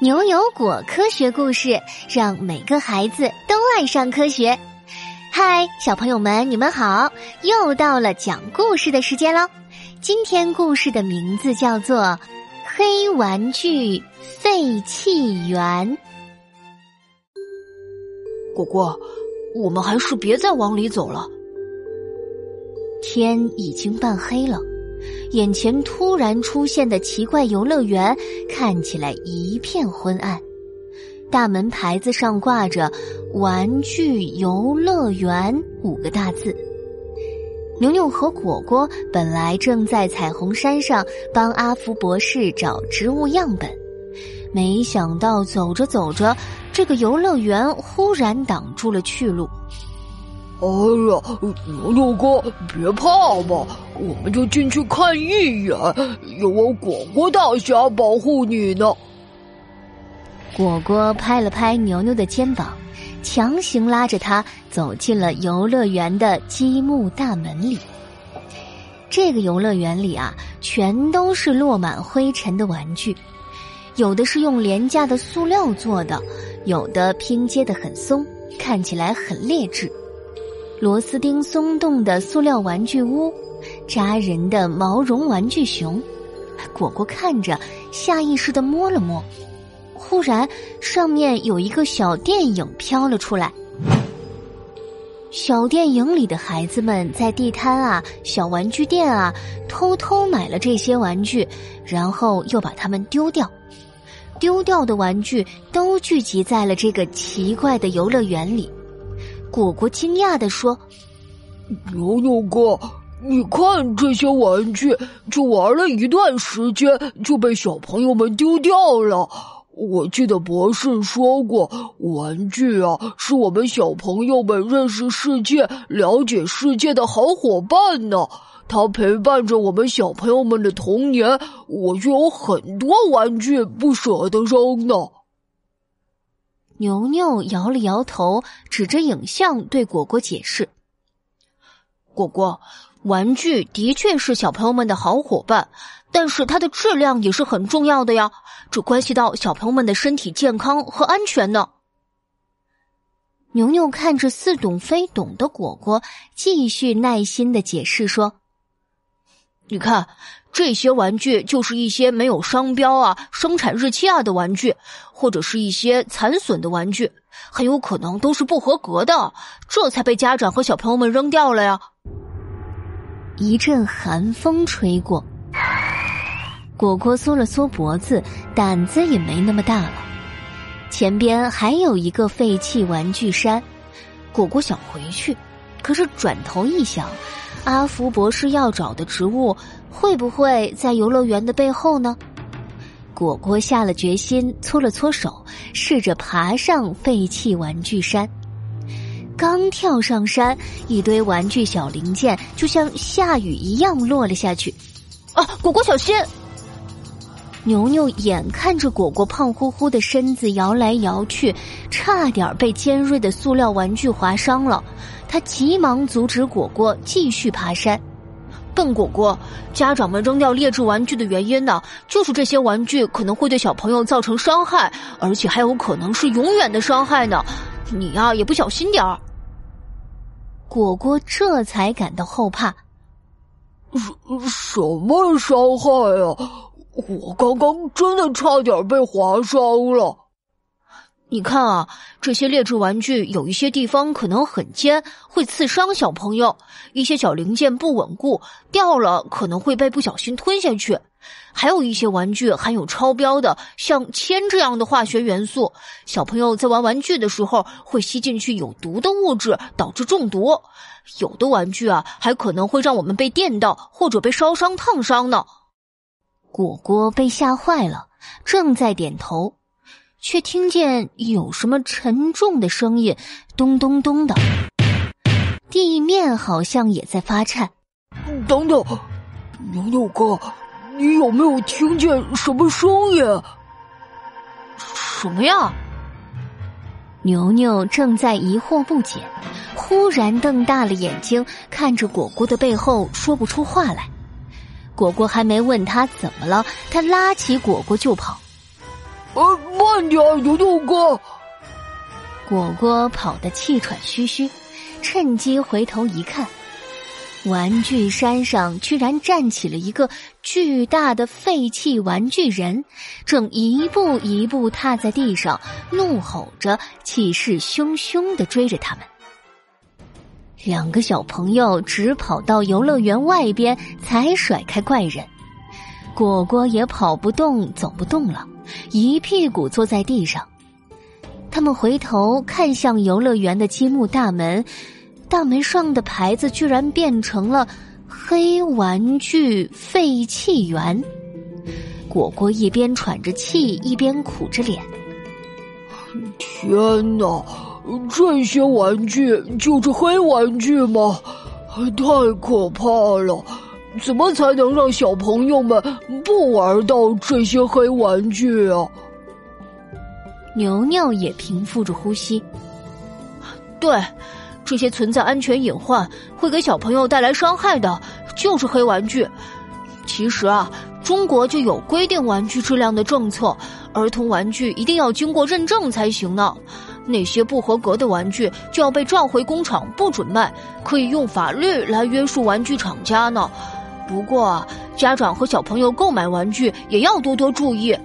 牛油果科学故事，让每个孩子都爱上科学。嗨，小朋友们，你们好！又到了讲故事的时间喽。今天故事的名字叫做《黑玩具废弃园》。果果，我们还是别再往里走了。天已经半黑了。眼前突然出现的奇怪游乐园看起来一片昏暗，大门牌子上挂着“玩具游乐园”五个大字。牛牛和果果本来正在彩虹山上帮阿福博士找植物样本，没想到走着走着，这个游乐园忽然挡住了去路。哎呀，牛牛哥，别怕嘛，我们就进去看一眼，有我果果大侠保护你呢。果果拍了拍牛牛的肩膀，强行拉着他走进了游乐园的积木大门里。这个游乐园里啊，全都是落满灰尘的玩具，有的是用廉价的塑料做的，有的拼接的很松，看起来很劣质。螺丝钉松动的塑料玩具屋，扎人的毛绒玩具熊，果果看着下意识的摸了摸，忽然上面有一个小电影飘了出来。小电影里的孩子们在地摊啊、小玩具店啊偷偷买了这些玩具，然后又把它们丢掉。丢掉的玩具都聚集在了这个奇怪的游乐园里。果果惊讶的说：“牛牛哥，你看这些玩具，就玩了一段时间就被小朋友们丢掉了。我记得博士说过，玩具啊是我们小朋友们认识世界、了解世界的好伙伴呢。它陪伴着我们小朋友们的童年，我就有很多玩具不舍得扔呢。”牛牛摇了摇头，指着影像对果果解释：“果果，玩具的确是小朋友们的好伙伴，但是它的质量也是很重要的呀，这关系到小朋友们的身体健康和安全呢。”牛牛看着似懂非懂的果果，继续耐心的解释说：“你看。”这些玩具就是一些没有商标啊、生产日期啊的玩具，或者是一些残损的玩具，很有可能都是不合格的，这才被家长和小朋友们扔掉了呀。一阵寒风吹过，果果缩了缩脖子，胆子也没那么大了。前边还有一个废弃玩具山，果果想回去，可是转头一想。阿福博士要找的植物会不会在游乐园的背后呢？果果下了决心，搓了搓手，试着爬上废弃玩具山。刚跳上山，一堆玩具小零件就像下雨一样落了下去。啊，果果小心！牛牛眼看着果果胖乎乎的身子摇来摇去，差点被尖锐的塑料玩具划伤了。他急忙阻止果果继续爬山。笨果果，家长们扔掉劣质玩具的原因呢，就是这些玩具可能会对小朋友造成伤害，而且还有可能是永远的伤害呢。你呀，也不小心点儿。果果这才感到后怕。什什么伤害啊？我刚刚真的差点被划伤了。你看啊，这些劣质玩具有一些地方可能很尖，会刺伤小朋友；一些小零件不稳固，掉了可能会被不小心吞下去；还有一些玩具含有超标的，像铅这样的化学元素，小朋友在玩玩具的时候会吸进去有毒的物质，导致中毒。有的玩具啊，还可能会让我们被电到或者被烧伤、烫伤呢。果果被吓坏了，正在点头，却听见有什么沉重的声音，咚咚咚的，地面好像也在发颤。等等，牛牛哥，你有没有听见什么声音？什么呀？牛牛正在疑惑不解，忽然瞪大了眼睛看着果果的背后，说不出话来。果果还没问他怎么了，他拉起果果就跑。呃，慢点，牛牛哥。果果跑得气喘吁吁，趁机回头一看，玩具山上居然站起了一个巨大的废弃玩具人，正一步一步踏在地上，怒吼着，气势汹汹的追着他们。两个小朋友只跑到游乐园外边，才甩开怪人。果果也跑不动，走不动了，一屁股坐在地上。他们回头看向游乐园的积木大门，大门上的牌子居然变成了“黑玩具废弃园”。果果一边喘着气，一边苦着脸：“天哪，这些玩具就是黑玩具吗？太可怕了！怎么才能让小朋友们不玩到这些黑玩具啊？”牛牛也平复着呼吸。对，这些存在安全隐患、会给小朋友带来伤害的，就是黑玩具。其实啊，中国就有规定玩具质量的政策，儿童玩具一定要经过认证才行呢。那些不合格的玩具就要被召回工厂，不准卖，可以用法律来约束玩具厂家呢。不过，家长和小朋友购买玩具也要多多注意。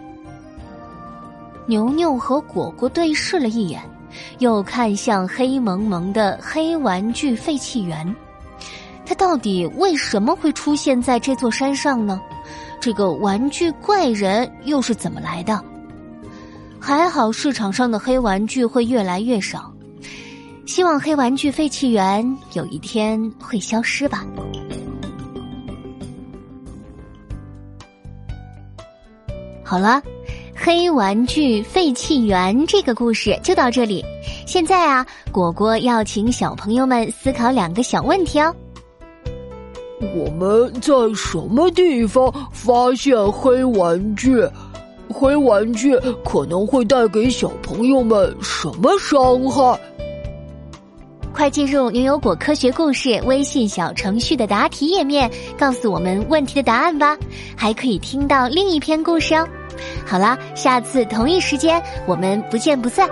牛牛和果果对视了一眼，又看向黑蒙蒙的黑玩具废弃园。它到底为什么会出现在这座山上呢？这个玩具怪人又是怎么来的？还好市场上的黑玩具会越来越少，希望黑玩具废弃园有一天会消失吧。好了。黑玩具废弃园这个故事就到这里。现在啊，果果要请小朋友们思考两个小问题哦。我们在什么地方发现黑玩具？灰玩具可能会带给小朋友们什么伤害？快进入牛油果科学故事微信小程序的答题页面，告诉我们问题的答案吧！还可以听到另一篇故事哦。好啦，下次同一时间我们不见不散。